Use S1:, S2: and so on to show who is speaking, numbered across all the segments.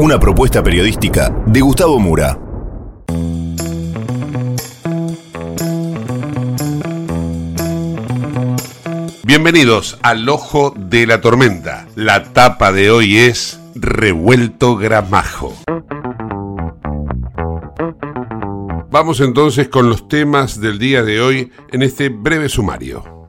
S1: Una propuesta periodística de Gustavo Mura.
S2: Bienvenidos al Ojo de la Tormenta. La tapa de hoy es Revuelto Gramajo. Vamos entonces con los temas del día de hoy en este breve sumario.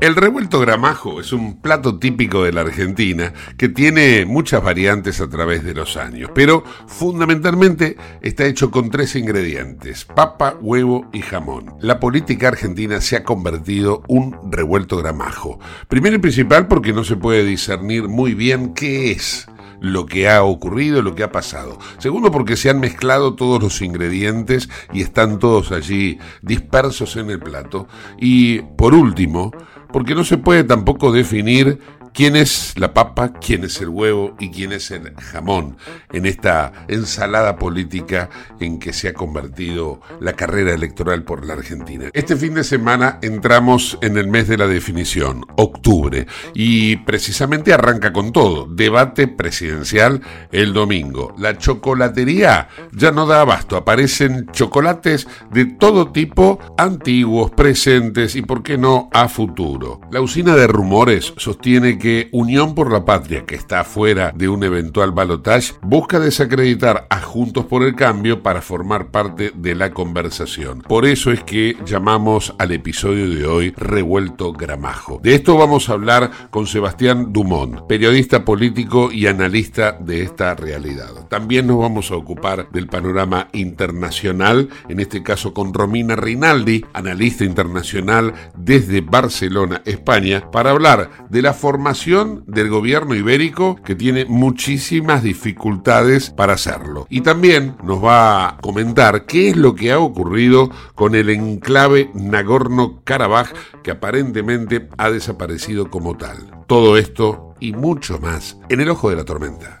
S2: El revuelto gramajo es un plato típico de la Argentina que tiene muchas variantes a través de los años, pero fundamentalmente está hecho con tres ingredientes, papa, huevo y jamón. La política argentina se ha convertido un revuelto gramajo. Primero y principal porque no se puede discernir muy bien qué es lo que ha ocurrido, lo que ha pasado. Segundo, porque se han mezclado todos los ingredientes y están todos allí dispersos en el plato. Y por último, porque no se puede tampoco definir quién es la papa, quién es el huevo y quién es el jamón en esta ensalada política en que se ha convertido la carrera electoral por la Argentina. Este fin de semana entramos en el mes de la definición, octubre, y precisamente arranca con todo, debate presidencial el domingo. La chocolatería ya no da abasto, aparecen chocolates de todo tipo, antiguos, presentes y, por qué no, a futuro. La usina de rumores sostiene que Unión por la Patria, que está fuera de un eventual balotaje, busca desacreditar a Juntos por el Cambio para formar parte de la conversación. Por eso es que llamamos al episodio de hoy Revuelto Gramajo. De esto vamos a hablar con Sebastián Dumont, periodista político y analista de esta realidad. También nos vamos a ocupar del panorama internacional, en este caso con Romina Rinaldi, analista internacional desde Barcelona, España, para hablar de la del gobierno ibérico que tiene muchísimas dificultades para hacerlo. Y también nos va a comentar qué es lo que ha ocurrido con el enclave Nagorno-Karabaj que aparentemente ha desaparecido como tal. Todo esto y mucho más en el ojo de la tormenta.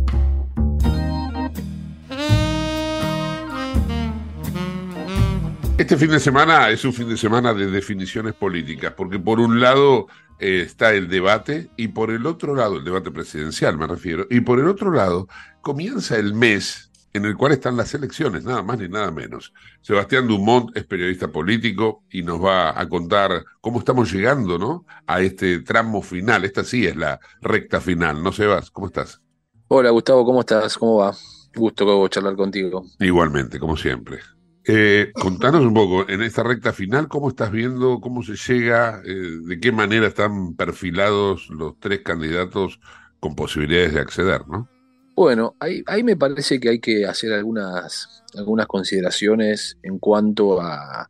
S2: Este fin de semana es un fin de semana de definiciones políticas, porque por un lado eh, está el debate y por el otro lado, el debate presidencial me refiero, y por el otro lado comienza el mes en el cual están las elecciones, nada más ni nada menos. Sebastián Dumont es periodista político y nos va a contar cómo estamos llegando ¿no? a este tramo final. Esta sí es la recta final, ¿no, Sebas? ¿Cómo estás?
S3: Hola Gustavo, ¿cómo estás? ¿Cómo va? Gusto charlar contigo.
S2: Igualmente, como siempre. Eh, contanos un poco, en esta recta final, ¿cómo estás viendo, cómo se llega, eh, de qué manera están perfilados los tres candidatos con posibilidades de acceder, ¿no?
S3: Bueno, ahí, ahí me parece que hay que hacer algunas, algunas consideraciones en cuanto a,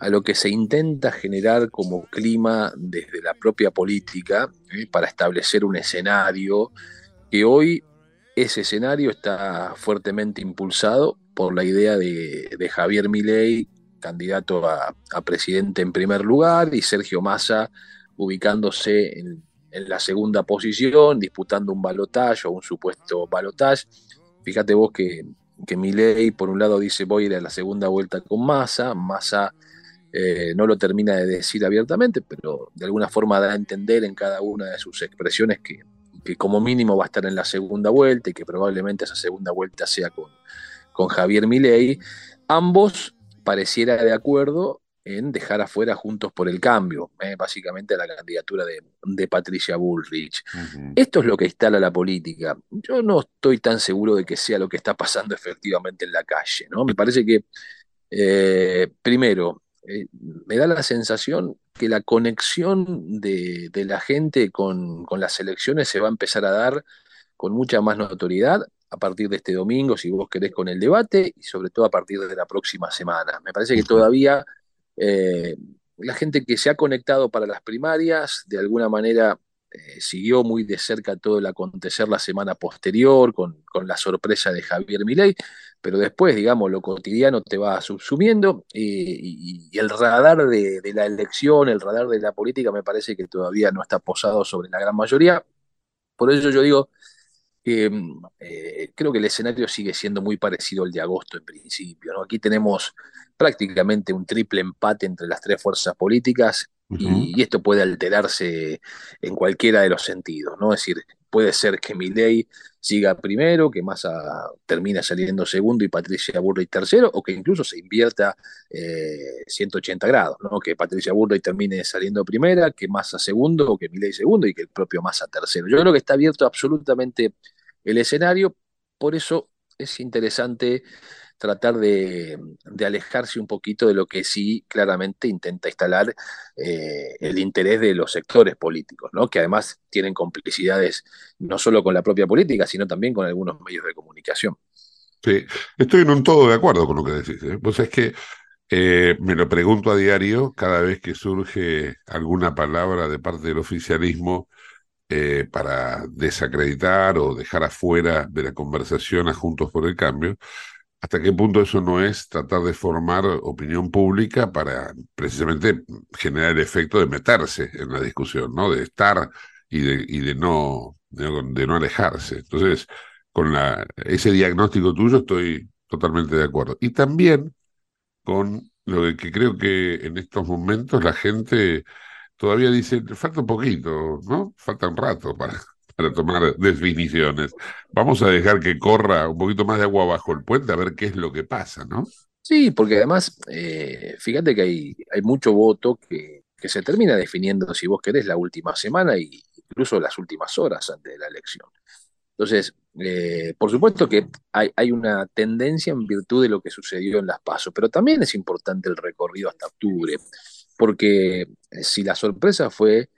S3: a lo que se intenta generar como clima desde la propia política ¿eh? para establecer un escenario que hoy ese escenario está fuertemente impulsado por la idea de, Javier Milei, candidato a, presidente en primer lugar, y Sergio Massa ubicándose en, en la segunda posición, disputando un balotaje o un supuesto balotaje. Fíjate vos que, que Milei, por un lado, dice voy a ir a la segunda vuelta con Massa, Massa eh, no lo termina de decir abiertamente, pero de alguna forma da a entender en cada una de sus expresiones que, que, como mínimo va a estar en la segunda vuelta y que probablemente esa segunda vuelta sea con, con Javier Milei. Ambos pareciera de acuerdo en dejar afuera Juntos por el Cambio, eh, básicamente la candidatura de, de Patricia Bullrich. Uh -huh. Esto es lo que instala la política. Yo no estoy tan seguro de que sea lo que está pasando efectivamente en la calle. ¿no? Me parece que, eh, primero, eh, me da la sensación que la conexión de, de la gente con, con, las elecciones se va a empezar a dar con mucha más notoriedad a partir de este domingo, si vos querés, con el debate y sobre todo a partir de la próxima semana. Me parece que todavía eh, la gente que se ha conectado para las primarias, de alguna manera eh, siguió muy de cerca todo el acontecer la semana posterior, con, con la sorpresa de Javier Milei, pero después, digamos, lo cotidiano te va subsumiendo y, y, y el radar de, de, la elección, el radar de la política, me parece que todavía no está posado sobre la gran mayoría. Por eso yo digo que eh, creo que el escenario sigue siendo muy parecido al de agosto en principio. ¿no? Aquí tenemos prácticamente un triple empate entre las tres fuerzas políticas uh -huh. y, y, esto puede alterarse en cualquiera de los sentidos, ¿no? Es decir, puede ser que Milei siga primero, que Massa termina saliendo segundo y Patricia Burley tercero, o que incluso se invierta eh, 180 grados, ¿no? Que Patricia Burley termine saliendo primera, que Massa segundo, o que Milei segundo y que el propio Massa tercero. Yo creo que está abierto absolutamente el escenario, por eso es interesante tratar de, alejarse un poquito de lo que sí claramente intenta instalar eh, el interés de los sectores políticos, ¿no? que además tienen complicidades no solo con la propia política, sino también con algunos medios de comunicación.
S2: Sí, estoy en un todo de acuerdo con lo que decís. ¿eh? Pues es que eh, me lo pregunto a diario cada vez que surge alguna palabra de parte del oficialismo eh, para desacreditar o dejar afuera de la conversación a Juntos por el Cambio hasta qué punto eso no es tratar de formar opinión pública para precisamente generar el efecto de meterse en la discusión, ¿no? De estar y de, y de, no, de, de no alejarse. Entonces, con la, ese diagnóstico tuyo estoy totalmente de acuerdo. Y también con lo que creo que en estos momentos la gente todavía dice, falta un poquito, ¿no? Falta un rato para, para tomar definiciones. Vamos a dejar que corra un poquito más de agua bajo el puente a ver qué es lo que pasa, ¿no?
S3: Sí, porque además, eh, fíjate que hay, hay mucho voto que, que, se termina definiendo, si vos querés, la última semana e incluso las últimas horas antes de la elección. Entonces, eh, por supuesto que hay, hay, una tendencia en virtud de lo que sucedió en las pasos, pero también es importante el recorrido hasta octubre, porque si la sorpresa fue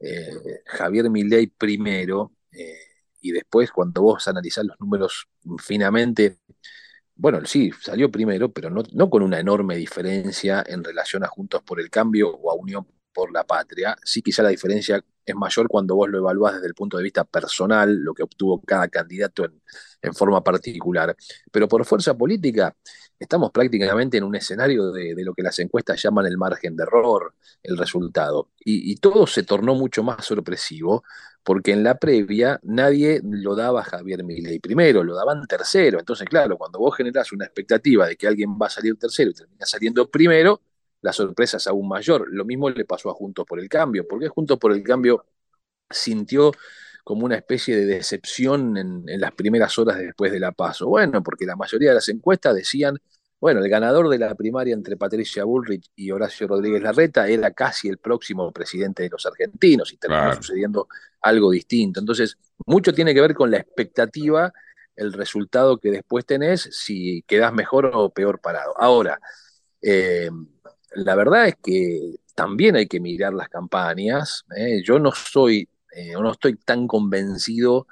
S3: eh, Javier Milei primero, eh, y después cuando vos analizás los números finamente, bueno, sí, salió primero, pero no, no, con una enorme diferencia en relación a Juntos por el Cambio o a Unión por la Patria. Sí, quizá la diferencia es mayor cuando vos lo evaluás desde el punto de vista personal, lo que obtuvo cada candidato en, forma particular. Pero por fuerza política, estamos prácticamente en un escenario de, lo que las encuestas llaman el margen de error, el resultado. Y, y, todo se tornó mucho más sorpresivo, porque en la previa nadie lo daba a Javier Milei primero, lo daban tercero. Entonces, claro, cuando vos generás una expectativa de que alguien va a salir tercero y termina saliendo primero, la sorpresa es aún mayor. Lo mismo le pasó a Juntos por el Cambio, porque Juntos por el Cambio sintió como una especie de decepción en, en, las primeras horas después de la paso. Bueno, porque la mayoría de las encuestas decían, bueno, el ganador de la primaria entre Patricia Bullrich y Horacio Rodríguez Larreta era casi el próximo presidente de los argentinos y terminó claro. sucediendo algo distinto. Entonces, mucho tiene que ver con la expectativa el resultado que después tenés, si quedás mejor o peor parado. Ahora, eh, la verdad es que también hay que mirar las campañas. ¿eh? Yo no soy, eh, no estoy tan convencido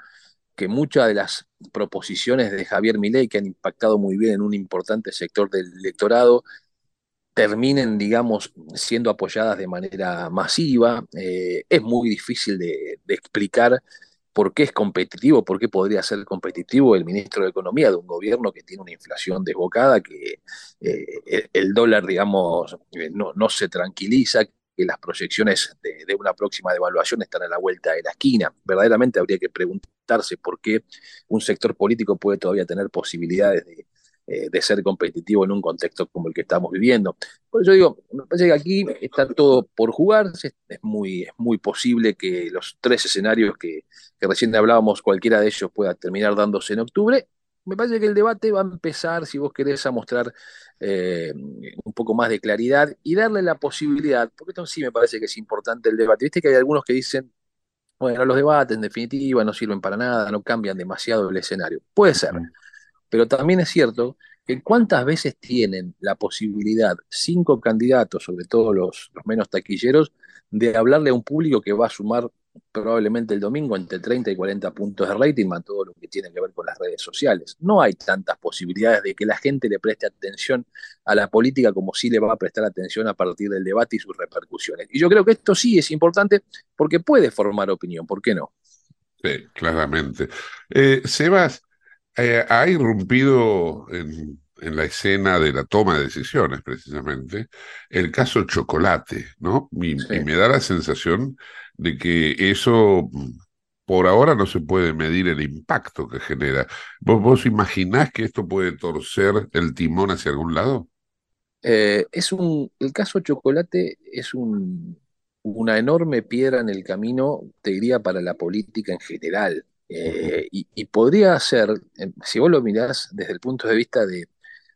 S3: que muchas de las proposiciones de Javier Milei, que han impactado muy bien en un importante sector del electorado, terminen, digamos, siendo apoyadas de manera masiva. Eh, es muy difícil de, de, explicar por qué es competitivo, por qué podría ser competitivo el ministro de Economía de un gobierno que tiene una inflación desbocada, que eh, el dólar, digamos, eh, no, se tranquiliza, que las proyecciones de, una próxima devaluación están a la vuelta de la esquina. Verdaderamente habría que preguntarse por qué un sector político puede todavía tener posibilidades de, eh, de ser competitivo en un contexto como el que estamos viviendo. Por eso digo, me parece que aquí está todo por jugarse, es muy, es muy posible que los tres escenarios que, recién hablábamos, cualquiera de ellos pueda terminar dándose en octubre. Me parece que el debate va a empezar, si vos querés, mostrar eh, un poco más de claridad y darle la posibilidad, porque esto sí me parece que es importante el debate. Viste que hay algunos que dicen, bueno, los debates en definitiva no sirven para nada, no cambian demasiado el escenario. Puede ser. Pero también es cierto que cuántas veces tienen la posibilidad cinco candidatos, sobre todo los, menos taquilleros, de hablarle a un público que va a sumar probablemente el domingo entre 30 y 40 puntos de rating, más todo lo que tiene que ver con las redes sociales. No hay tantas posibilidades de que la gente le preste atención a la política como sí le va a prestar atención a partir del debate y sus repercusiones. Y yo creo que esto sí es importante porque puede formar opinión, ¿por qué no?
S2: Sí, claramente. Eh, Sebas, eh, ha irrumpido en, en, la escena de la toma de decisiones, precisamente, el caso Chocolate, ¿no? Y, sí. y, me da la sensación de que eso, por ahora, no se puede medir el impacto que genera. ¿Vos, vos imaginás que esto puede torcer el timón hacia algún lado?
S3: Eh, es un, el caso Chocolate es un, una enorme piedra en el camino, te diría, para la política en general. Eh, y, y, podría ser, eh, si vos lo mirás desde el punto de vista de,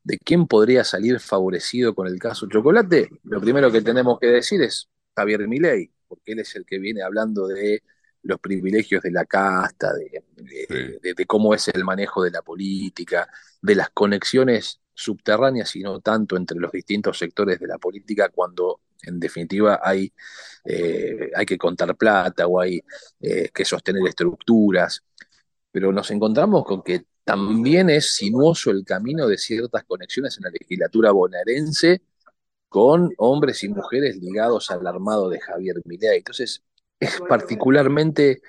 S3: de, quién podría salir favorecido con el caso Chocolate, lo primero que tenemos que decir es Javier Milei, porque él es el que viene hablando de los privilegios de la casta, de, de, sí. de cómo es el manejo de la política, de las conexiones subterráneas y no tanto entre los distintos sectores de la política cuando en definitiva hay, eh, hay que contar plata o hay eh, que sostener estructuras, pero nos encontramos con que también es sinuoso el camino de ciertas conexiones en la legislatura bonaerense con hombres y mujeres ligados al armado de Javier Milei. Entonces, es particularmente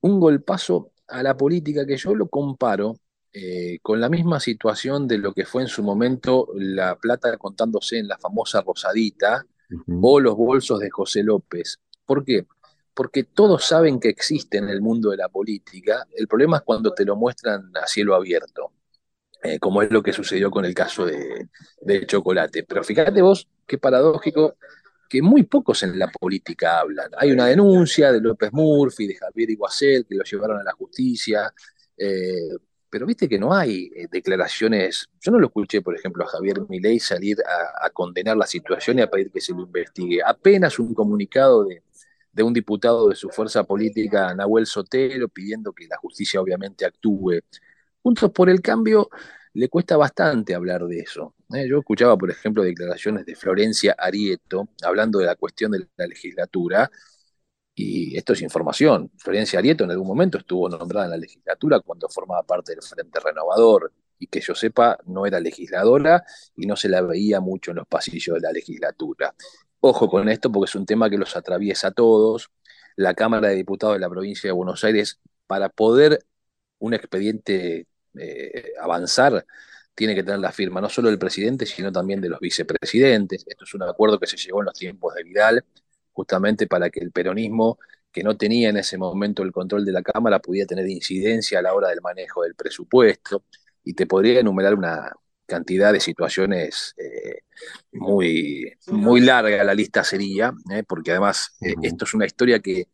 S3: un golpazo a la política que yo lo comparo eh, con la misma situación de lo que fue en su momento la plata contándose en la famosa Rosadita. O los bolsos de José López. ¿Por qué? Porque todos saben que existe en el mundo de la política, el problema es cuando te lo muestran a cielo abierto, eh, como es lo que sucedió con el caso de, Chocolate. Pero fíjate vos qué paradójico que muy pocos en la política hablan. Hay una denuncia de López Murphy, de Javier Iguacel, que lo llevaron a la justicia, eh, pero viste que no hay eh, declaraciones, yo no lo escuché, por ejemplo, a Javier Milei salir a, condenar la situación y a pedir que se lo investigue. Apenas un comunicado de, de, un diputado de su fuerza política, Nahuel Sotelo, pidiendo que la justicia obviamente actúe. Juntos por el cambio le cuesta bastante hablar de eso. ¿eh? Yo escuchaba, por ejemplo, declaraciones de Florencia Arieto hablando de la cuestión de la legislatura, y esto es información. Florencia Arieto en algún momento estuvo nombrada en la legislatura cuando formaba parte del Frente Renovador y que yo sepa no era legisladora y no se la veía mucho en los pasillos de la legislatura. Ojo con esto porque es un tema que los atraviesa a todos. La Cámara de Diputados de la provincia de Buenos Aires, para poder un expediente eh, avanzar, tiene que tener la firma no solo del presidente, sino también de los vicepresidentes. Esto es un acuerdo que se llegó en los tiempos de Vidal justamente para que el peronismo, que no tenía en ese momento el control de la Cámara, pudiera tener incidencia a la hora del manejo del presupuesto. Y te podría enumerar una cantidad de situaciones eh, muy, muy larga, la lista sería, eh, porque además eh, esto es una historia que,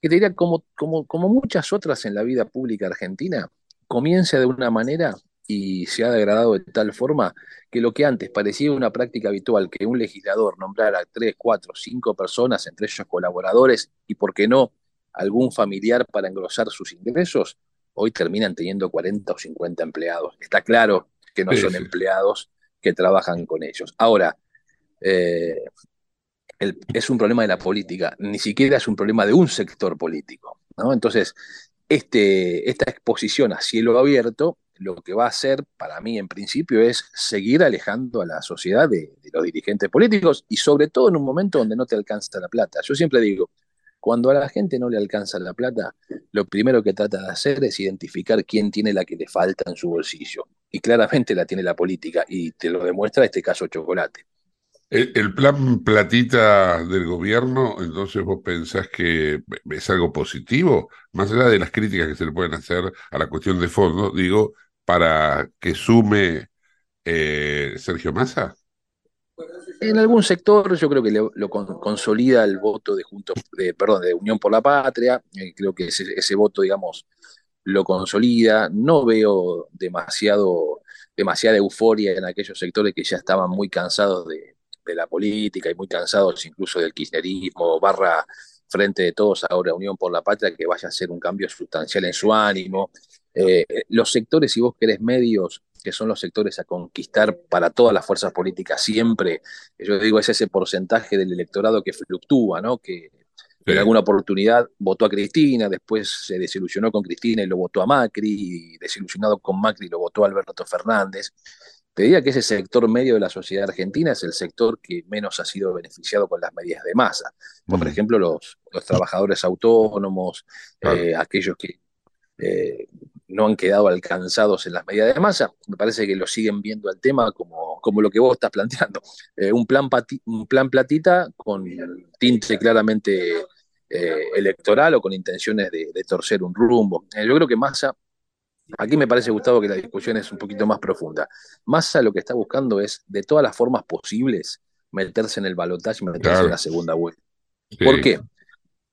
S3: que te diría, como, como, como muchas otras en la vida pública argentina, comienza de una manera y se ha degradado de tal forma que lo que antes parecía una práctica habitual, que un legislador nombrara tres, cuatro, cinco personas, entre ellos colaboradores, y por qué no, algún familiar para engrosar sus ingresos, hoy terminan teniendo 40 o 50 empleados. Está claro que no
S2: Sí,
S3: son
S2: sí.
S3: empleados que trabajan con ellos. Ahora, eh, el- es un problema de la política, ni siquiera es un problema de un sector político, ¿no? Entonces, este, esta exposición a cielo abierto lo que va a hacer, para mí en principio, es seguir alejando a la sociedad de, los dirigentes políticos y sobre todo en un momento donde no te alcanza la plata. Yo siempre digo, cuando a la gente no le alcanza la plata, lo primero que trata de hacer es identificar quién tiene la que le falta en su bolsillo. Y claramente la tiene la política, y te lo demuestra este caso Chocolate.
S2: El, el plan platita del gobierno, entonces vos pensás que es algo positivo, más allá de las críticas que se le pueden hacer a la cuestión de fondo, digo, para que sume eh, Sergio Massa.
S3: En algún sector yo creo que lo con- consolida el voto de Juntos, de, perdón, de Unión por la Patria, eh, creo que ese, ese voto, digamos, lo consolida. No veo demasiado, demasiada euforia en aquellos sectores que ya estaban muy cansados de, de la política y muy cansados incluso del kirchnerismo, barra frente de todos ahora Unión por la Patria, que vaya a ser un cambio sustancial en su ánimo. Eh, los sectores, si vos querés medios, que son los sectores a conquistar para todas las fuerzas políticas siempre, yo digo, es ese porcentaje del electorado que fluctúa, ¿no? Que
S2: Sí.
S3: en alguna oportunidad votó a Cristina, después se desilusionó con Cristina y lo votó a Macri, y desilusionado con Macri lo votó a Alberto Fernández. Te diría que ese sector medio de la sociedad argentina es el sector que menos ha sido beneficiado con las medidas de masa. Por
S2: Mm.
S3: ejemplo, los, los trabajadores autónomos,
S2: Claro.
S3: eh, aquellos que eh, no han quedado alcanzados en las medidas de masa, me parece que lo siguen viendo al tema como, como lo que vos estás planteando. Eh, un, plan pati- un plan platita con tinte claramente eh, electoral o con intenciones de, de torcer un rumbo. Eh, yo creo que Massa, aquí me parece, Gustavo, que la discusión es un poquito más profunda. Massa lo que está buscando es, de todas las formas posibles, meterse en el balotaje y meterse
S2: Claro.
S3: en la segunda vuelta.
S2: Sí.
S3: ¿Por qué?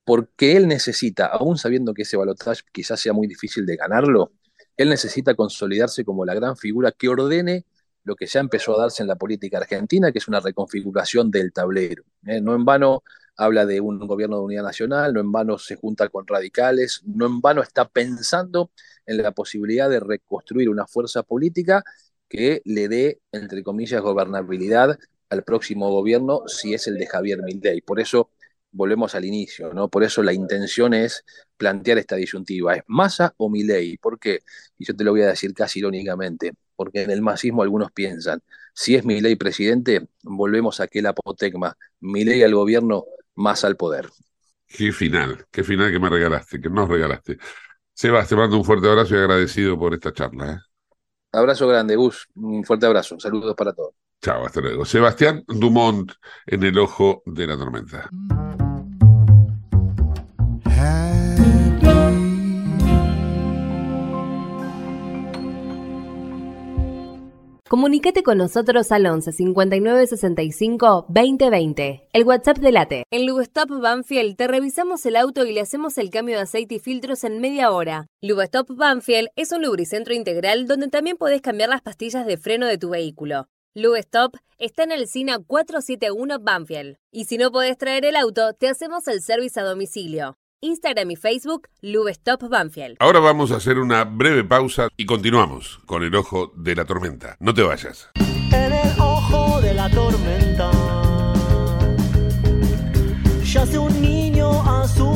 S3: Porque él necesita, aún sabiendo que ese balotaje quizás sea muy difícil de ganarlo, él necesita consolidarse como la gran figura que ordene lo que ya empezó a darse en la política argentina, que es una reconfiguración del tablero. ¿eh? No en vano habla de un gobierno de unidad nacional, no en vano se junta con radicales, no en vano está pensando en la posibilidad de reconstruir una fuerza política que le dé, entre comillas, gobernabilidad al próximo gobierno si es el de Javier Milei. Por eso volvemos al inicio, ¿no? Por eso la intención es plantear esta disyuntiva, ¿es Massa o Milei? ¿Por qué? Y yo te lo voy a decir casi irónicamente, porque en el masismo algunos piensan, si es Milei presidente, volvemos a aquel apotegma, Milei al gobierno, Massa al poder.
S2: Qué final, qué final que me regalaste, que nos regalaste. Sebas, te mando un fuerte abrazo y agradecido por esta charla. ¿eh?
S3: Abrazo grande, Gus, un fuerte abrazo, saludos para todos.
S2: Chao, hasta luego. Sebastián Dumont en el ojo de la tormenta.
S4: Comunicate con nosotros al 11 59 65 2020, el WhatsApp de Late. En Lubestop Banfield te revisamos el auto y le hacemos el cambio de aceite y filtros en media hora. Lubestop Banfield es un lubricentro integral donde también podés cambiar las pastillas de freno de tu vehículo. Lubestop está en el SINA 471 Banfield. Y si no podés traer el auto, te hacemos el servicio a domicilio. Instagram y Facebook, Lubestop Banfield.
S2: Ahora vamos a hacer una breve pausa y continuamos con el ojo de la tormenta. No te vayas.
S5: En el ojo de la tormenta yace un niño asustado.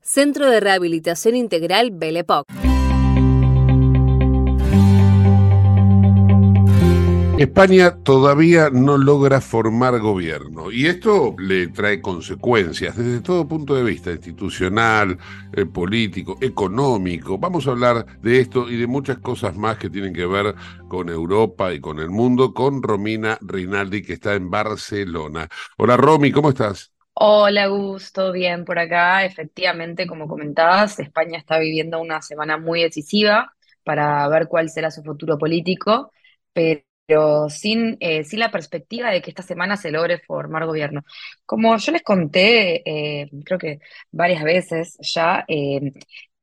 S4: Centro de Rehabilitación Integral Belepoc.
S2: España todavía no logra formar gobierno y esto le trae consecuencias desde todo punto de vista, institucional, eh, político, económico. Vamos a hablar de esto y de muchas cosas más que tienen que ver con Europa y con el mundo con Romina Rinaldi que está en Barcelona. Hola Romy, ¿cómo estás?
S6: Hola, Gusto, bien por acá. Efectivamente, como comentabas, España está viviendo una semana muy decisiva para ver cuál será su futuro político, pero sin, eh, sin la perspectiva de que esta semana se logre formar gobierno. Como yo les conté, eh, creo que varias veces ya, eh,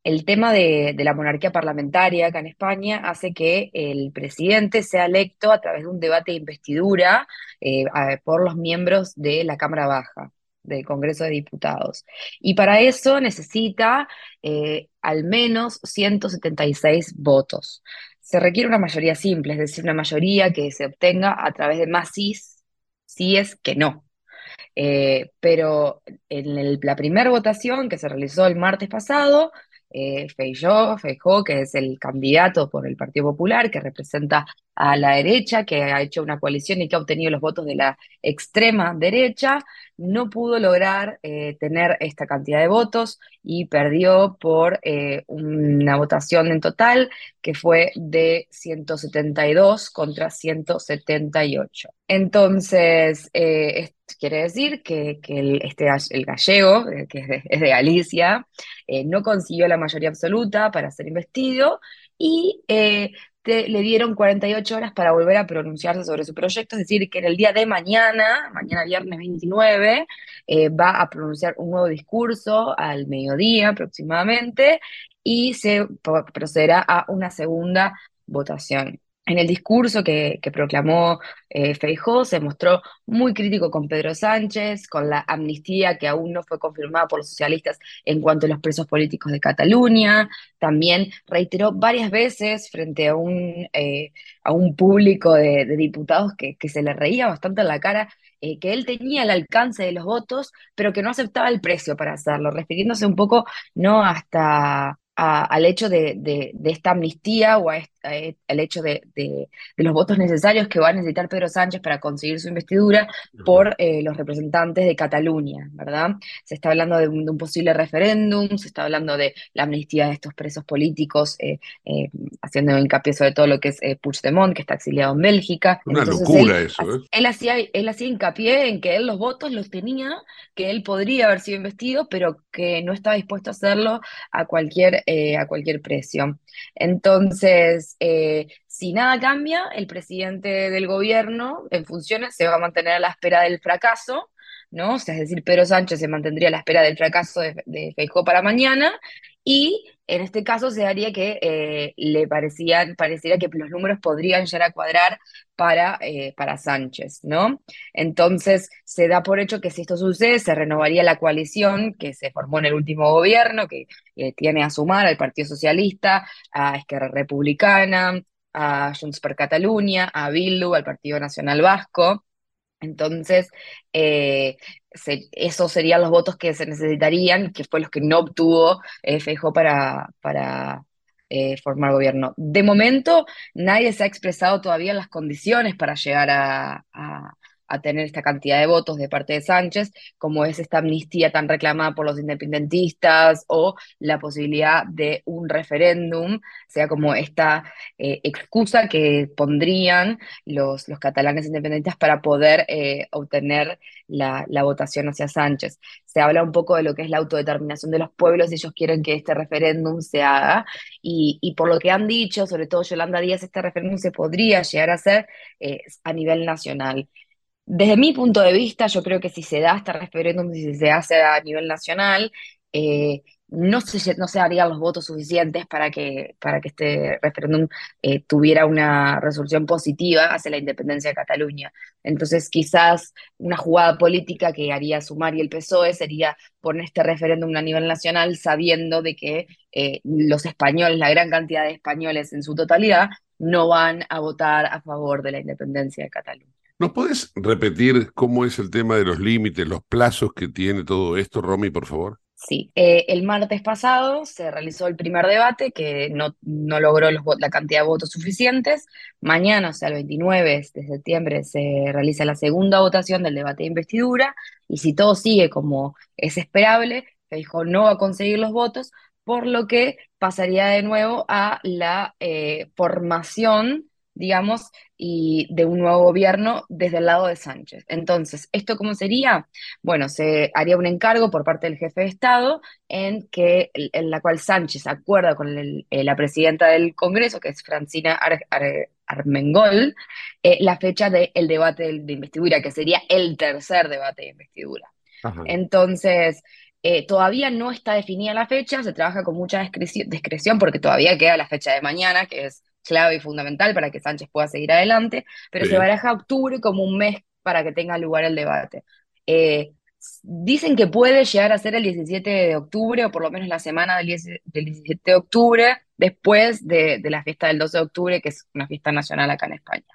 S6: el tema de, la monarquía parlamentaria acá en España hace que el presidente sea electo a través de un debate de investidura por los miembros de la Cámara Baja del Congreso de Diputados. Y para eso necesita eh, al menos 176 votos. Se requiere una mayoría simple, es decir, una mayoría que se obtenga a través de más sís, sí es que no. Eh, pero en la primera votación que se realizó el martes pasado, eh, Feijó, Feijó, que es el candidato por el Partido Popular, que representa a la derecha, que ha hecho una coalición y que ha obtenido los votos de la extrema derecha, no pudo lograr eh, tener esta cantidad de votos y perdió por eh, una votación en total que fue de 172 contra 178. Entonces, eh, quiere decir que, el, este, el gallego, que es de, Galicia, no consiguió la mayoría absoluta para ser investido y le dieron 48 horas para volver a pronunciarse sobre su proyecto, es decir, que en el día de mañana, mañana viernes 29, eh, va a pronunciar un nuevo discurso al mediodía aproximadamente y se procederá a una segunda votación. En el discurso que, proclamó eh, Feijó se mostró muy crítico con Pedro Sánchez, con la amnistía que aún no fue confirmada por los socialistas en cuanto a los presos políticos de Cataluña. También reiteró varias veces frente a un, eh, a un público de, diputados que, se le reía bastante en la cara eh, que él tenía el alcance de los votos, pero que no aceptaba el precio para hacerlo, refiriéndose un poco no hasta al hecho de, esta amnistía o al hecho de, los votos necesarios que va a necesitar Pedro Sánchez para conseguir su investidura por eh, los representantes de Cataluña, ¿verdad? Se está hablando de un, posible referéndum, se está hablando de la amnistía de estos presos políticos, eh, eh, haciendo hincapié sobre todo lo que es Puigdemont, que está exiliado en Bélgica.
S2: Una locura eso, ¿eh?
S6: Él hacía, él hacía hincapié en que él los votos los tenía, que él podría haber sido investido, pero que no estaba dispuesto a hacerlo a cualquier eh, a cualquier precio. Entonces, eh, si nada cambia, el presidente del gobierno en funciones se va a mantener a la espera del fracaso, ¿no? O sea, es decir, Pedro Sánchez se mantendría a la espera del fracaso de, de para mañana y en este caso se daría que eh, le parecía, pareciera que los números podrían llegar a cuadrar para, eh, para Sánchez, ¿no? Entonces se da por hecho que si esto sucede, se renovaría la coalición que se formó en el último gobierno, que tiene a sumar al Partido Socialista, a Esquerra Republicana, a Junts per Catalunya, a Bildu, al Partido Nacional Vasco. Entonces, eh, esos serían los votos que se necesitarían, que fue los que no obtuvo eh, para, para eh, formar gobierno. De momento, nadie se ha expresado todavía las condiciones para llegar a, a tener esta cantidad de votos de parte de Sánchez, como es esta amnistía tan reclamada por los independentistas o la posibilidad de un referéndum, sea como esta eh, excusa que pondrían los, los catalanes independentistas para poder eh, obtener la, votación hacia Sánchez. Se habla un poco de lo que es la autodeterminación de los pueblos, ellos quieren que este referéndum se haga, y, por lo que han dicho, sobre todo Yolanda Díaz, este referéndum se podría llegar a hacer eh, a nivel nacional. Desde mi punto de vista, yo creo que si se da este referéndum, si se hace a nivel nacional, eh, no se, no se harían los votos suficientes para que, para que este referéndum eh, tuviera una resolución positiva hacia la independencia de Cataluña. Entonces, quizás una jugada política que haría Sumar y el PSOE sería poner este referéndum a nivel nacional sabiendo de que eh, los españoles, la gran cantidad de españoles en su totalidad, no van a votar a favor de la independencia de Cataluña.
S2: ¿Nos puedes repetir cómo es el tema de los límites, los plazos que tiene todo esto, Romy, por favor?
S6: Sí, eh, el martes pasado se realizó el primer debate que no, no logró la cantidad de votos suficientes. Mañana, o sea, el 29 de septiembre, se realiza la segunda votación del debate de investidura y si todo sigue como es esperable, dijo no va a conseguir los votos, por lo que pasaría de nuevo a la eh, formación digamos, y de un nuevo gobierno desde el lado de Sánchez. Entonces, ¿esto cómo sería? Bueno, se haría un encargo por parte del jefe de Estado en, que, en la cual Sánchez acuerda con eh, la presidenta del Congreso, que es Francina Armengol, eh, la fecha del debate de, investidura, que sería el tercer debate de investidura. Entonces, eh, todavía no está definida la fecha, se trabaja con mucha discreción porque todavía queda la fecha de mañana, que es clave y fundamental para que Sánchez pueda seguir adelante, pero se baraja octubre como un mes para que tenga lugar el debate. Eh, dicen que puede llegar a ser el 17 de octubre, o por lo menos la semana del, 17 de octubre, después de, la fiesta del 12 de octubre, que es una fiesta nacional acá en España.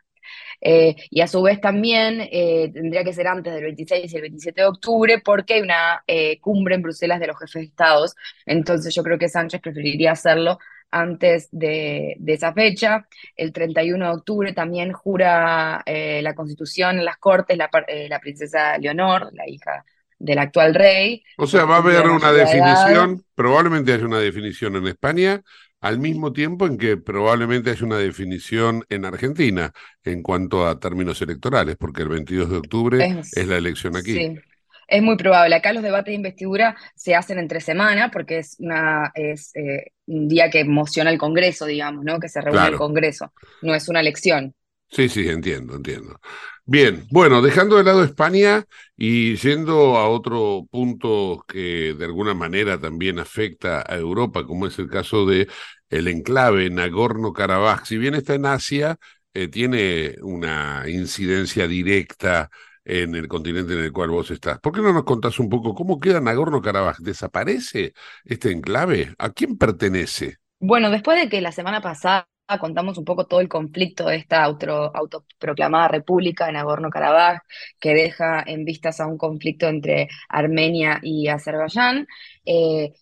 S6: Eh, y a su vez también eh, tendría que ser antes del 26 y el 27 de octubre porque hay una cumbre en Bruselas de los jefes de estados, entonces yo creo que Sánchez preferiría hacerlo antes de, esa fecha. El 31 de octubre también jura eh, la Constitución en las Cortes la, eh, la, princesa Leonor, la hija del actual rey.
S2: O sea, va a haber una definición, probablemente haya una definición en España, al mismo tiempo en que probablemente haya una definición en Argentina en cuanto a términos electorales, porque el 22 de octubre es, la elección aquí.
S6: Sí. Es muy probable. Acá los debates de investidura se hacen entre semana porque es una es eh, un día que emociona el Congreso, digamos, ¿no? Que se reúne el Congreso. No es una elección.
S2: Sí, sí, entiendo, entiendo. Bien, bueno, dejando de lado España y yendo a otro punto que de alguna manera también afecta a Europa, como es el caso de el enclave Nagorno-Karabaj. Si bien está en Asia, eh, tiene una incidencia directa en el continente en el cual vos estás. ¿Por qué no nos contás un poco cómo queda Nagorno-Karabaj? ¿Desaparece este enclave? ¿A quién pertenece?
S6: Bueno, después de que la semana pasada contamos un poco todo el conflicto de esta autoproclamada república de Nagorno-Karabaj, que deja en vistas a un conflicto entre Armenia y Azerbaiyán. Eh,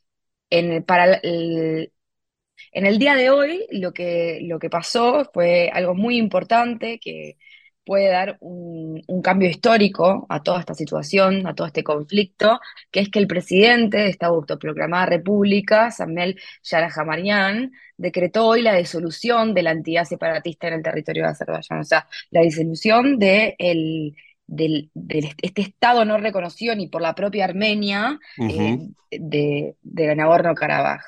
S6: en, el, en el día de hoy, lo que, lo que pasó fue algo muy importante que puede dar un, cambio histórico a toda esta situación, a todo este conflicto, que es que el presidente de esta autoproclamada república, Samuel Yarajamarian, decretó hoy la disolución de la entidad separatista en el territorio de Azerbaiyán, o sea, la disolución de del, este Estado no reconocido ni por la propia Armenia eh, de, de Nagorno-Karabaj.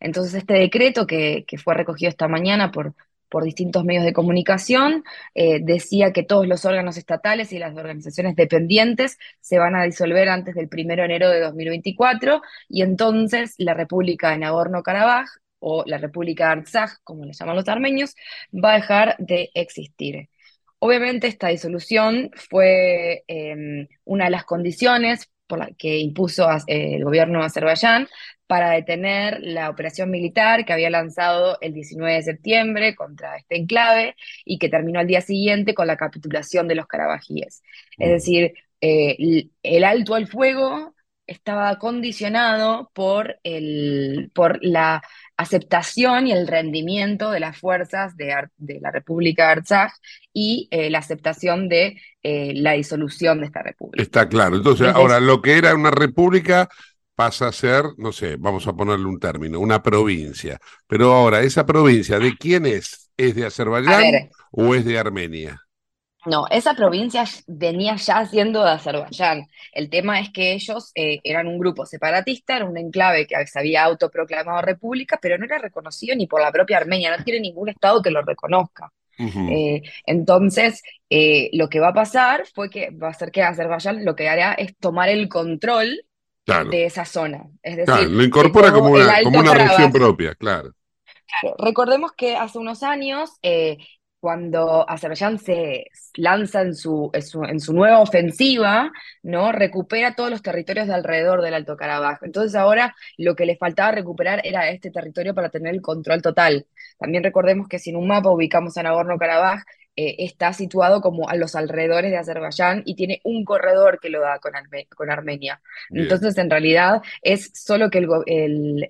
S6: Entonces, este decreto que, que, fue recogido esta mañana por, por distintos medios de comunicación, eh, decía que todos los órganos estatales y las organizaciones dependientes se van a disolver antes del 1 de enero de 2024 y entonces la República de Nagorno-Karabaj o la República de Artsaj, como le llaman los armenios, va a dejar de existir. Obviamente esta disolución fue em, una de las condiciones por la que impuso eh, el gobierno de Azerbaiyán para detener la operación militar que había lanzado el 19 de septiembre contra este enclave y que terminó al día siguiente con la capitulación de los carabajíes. Es decir, eh, el alto al fuego estaba condicionado por, el, por la aceptación y el rendimiento de las fuerzas de, la República de Artsaj y eh, la aceptación de eh, la disolución de esta república.
S2: Está claro. Entonces, ahora, lo que era una república pasa a ser, no sé, vamos a ponerle un término, una provincia. Pero ahora, ¿esa provincia de quién es? ¿Es de Azerbaiyán o es de Armenia?
S6: No, esa provincia venía ya siendo de Azerbaiyán. El tema es que ellos eh, eran un grupo separatista, era un enclave que se había autoproclamado república, pero no era reconocido ni por la propia Armenia, no tiene ningún estado que lo reconozca. Eh, entonces, eh, lo que va a pasar fue que va a ser que Azerbaiyán lo que hará es tomar el control de esa zona. Es decir,
S2: lo incorpora como una, como una región propia, claro.
S6: Recordemos que hace unos años, eh, cuando Azerbaiyán se lanza en su, en su, nueva ofensiva, ¿no? recupera todos los territorios de alrededor del Alto Karabaj. Entonces ahora lo que le faltaba recuperar era este territorio para tener el control total. También recordemos que si en un mapa ubicamos a Nagorno-Karabaj, eh, está situado como a los alrededores de Azerbaiyán y tiene un corredor que lo da con, con Armenia. Entonces, en realidad, es solo que el,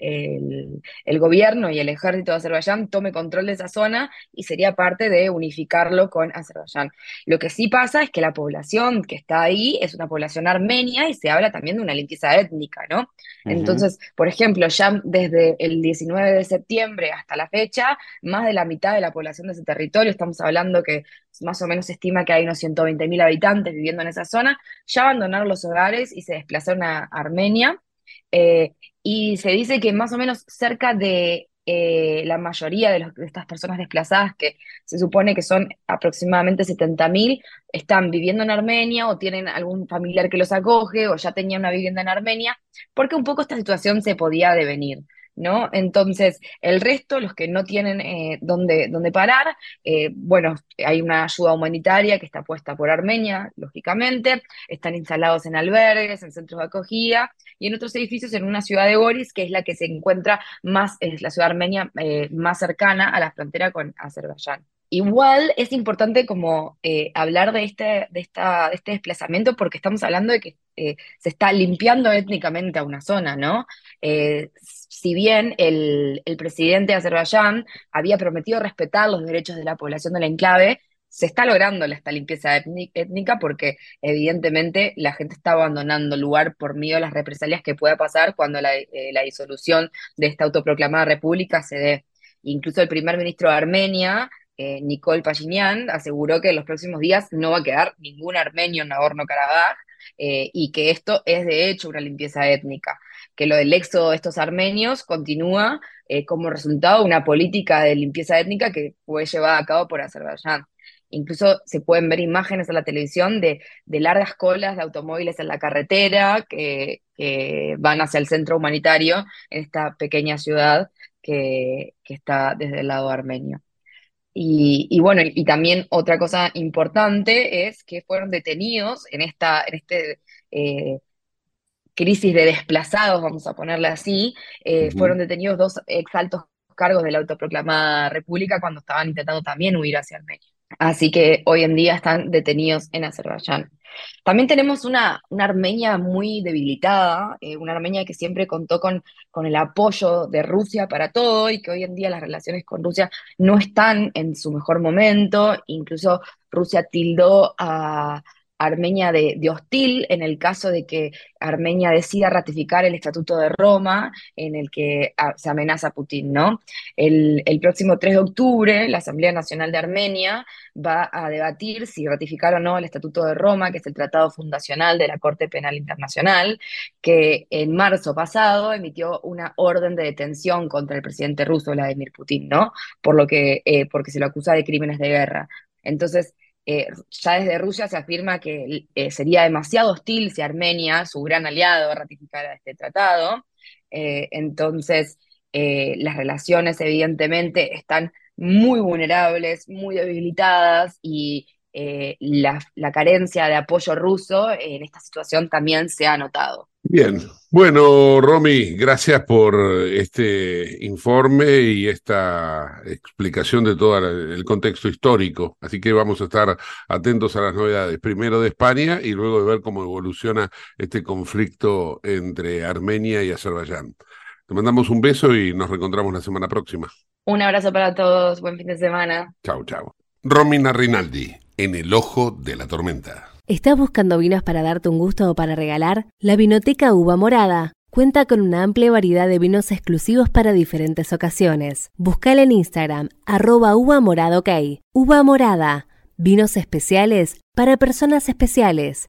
S6: el, gobierno y el ejército de Azerbaiyán tome control de esa zona y sería parte de unificarlo con Azerbaiyán. Lo que sí pasa es que la población que está ahí es una población armenia y se habla también de una limpieza étnica, ¿no? Entonces, por ejemplo, ya desde el 19 de septiembre hasta la fecha, más de la mitad de la población de ese territorio, estamos hablando que más o menos se estima que hay unos 120.000 habitantes viviendo en esa zona, ya abandonaron los hogares y se desplazaron a Armenia. Eh, y se dice que más o menos cerca de eh, la mayoría de, estas personas desplazadas, que se supone que son aproximadamente 70.000, están viviendo en Armenia o tienen algún familiar que los acoge o ya tenían una vivienda en Armenia, porque un poco esta situación se podía devenir. ¿No? Entonces, el resto, los que no tienen eh, dónde, parar, eh, bueno, hay una ayuda humanitaria que está puesta por Armenia, lógicamente, están instalados en albergues, en centros de acogida y en otros edificios en una ciudad de Boris, que es la que se encuentra más, es la ciudad armenia eh, más cercana a la frontera con Azerbaiyán. Igual es importante como eh, hablar de este, de, esta, de este desplazamiento porque estamos hablando de que se está limpiando étnicamente a una zona, ¿no? si bien el, presidente de Azerbaiyán había prometido respetar los derechos de la población del enclave, se está logrando esta limpieza étnica porque evidentemente la gente está abandonando el lugar por miedo a las represalias que pueda pasar cuando la, eh, la disolución de esta autoproclamada república se dé. Incluso el primer ministro de Armenia, eh, Nicole Pashinyan, aseguró que en los próximos días no va a quedar ningún armenio en Nagorno-Karabaj eh, y que esto es de hecho una limpieza étnica, que lo del éxodo de estos armenios continúa eh, como resultado de una política de limpieza étnica que fue llevada a cabo por Azerbaiyán. Incluso se pueden ver imágenes en la televisión de, largas colas de automóviles en la carretera que, van hacia el centro humanitario en esta pequeña ciudad que, está desde el lado armenio. Y, bueno, y, también otra cosa importante es que fueron detenidos en esta en este, eh, crisis de desplazados, vamos a ponerle así, eh, fueron detenidos dos ex altos cargos de la autoproclamada república cuando estaban intentando también huir hacia Armenia. Así que hoy en día están detenidos en Azerbaiyán. También tenemos una, una Armenia muy debilitada, eh, una Armenia que siempre contó con, con el apoyo de Rusia para todo y que hoy en día las relaciones con Rusia no están en su mejor momento. Incluso Rusia tildó a, Armenia de, hostil en el caso de que Armenia decida ratificar el Estatuto de Roma en el que ah, se amenaza a Putin, ¿no? El, próximo 3 de octubre, la Asamblea Nacional de Armenia va a debatir si ratificar o no el Estatuto de Roma, que es el tratado fundacional de la Corte Penal Internacional, que en marzo pasado emitió una orden de detención contra el presidente ruso, Vladimir Putin, ¿no? Por lo que, eh, porque se lo acusa de crímenes de guerra. Entonces, eh, ya desde Rusia se afirma que eh, sería demasiado hostil si Armenia, su gran aliado, ratificara este tratado. Eh, entonces, las relaciones evidentemente están muy vulnerables, muy debilitadas y la, la carencia de apoyo ruso en esta situación también se ha notado.
S2: Bien, bueno, Romy, gracias por este informe y esta explicación de todo el contexto histórico. Así que vamos a estar atentos a las novedades, primero de España y luego de ver cómo evoluciona este conflicto entre Armenia y Azerbaiyán. Te mandamos un beso y nos reencontramos la semana próxima.
S6: Un abrazo para todos, buen fin de semana.
S2: Chao, chao. Romina Rinaldi, en el ojo de la tormenta.
S4: ¿Estás buscando vinos para darte un gusto o para regalar? La Vinoteca Uva Morada cuenta con una amplia variedad de vinos exclusivos para diferentes ocasiones. Buscala en Instagram, arroba uva morada. Uva morada, vinos especiales para personas especiales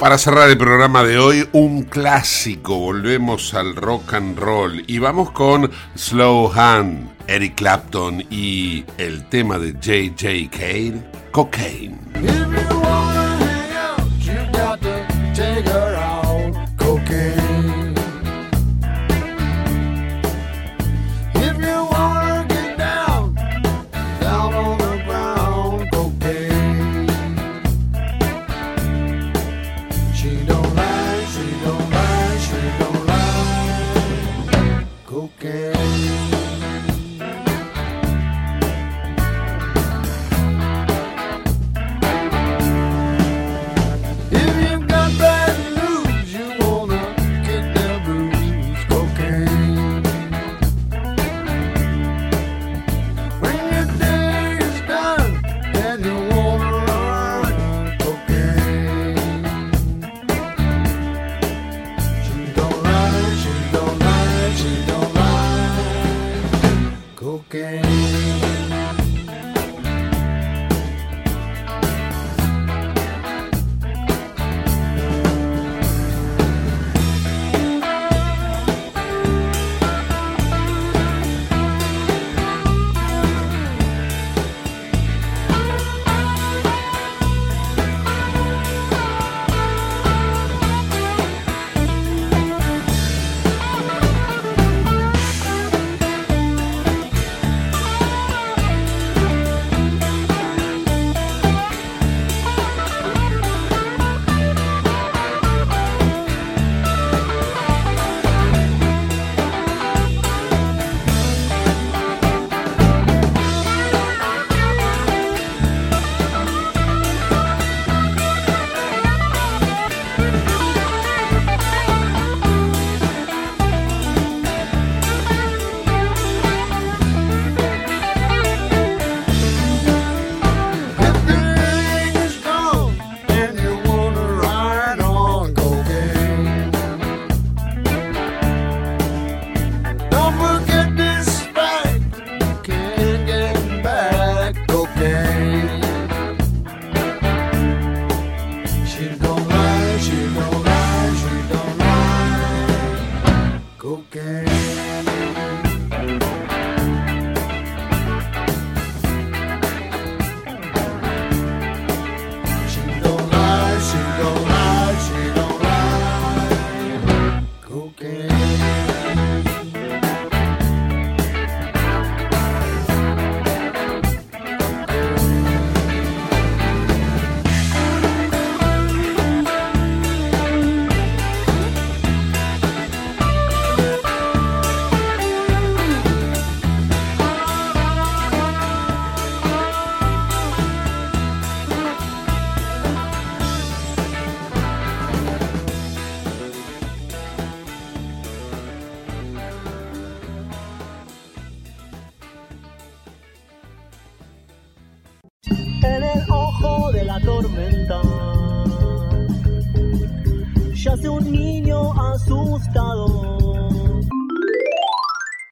S2: Para cerrar el programa de hoy, un clásico. Volvemos al rock and roll y vamos con Slow Hand, Eric Clapton y el tema de J.J. Kane, Cocaine.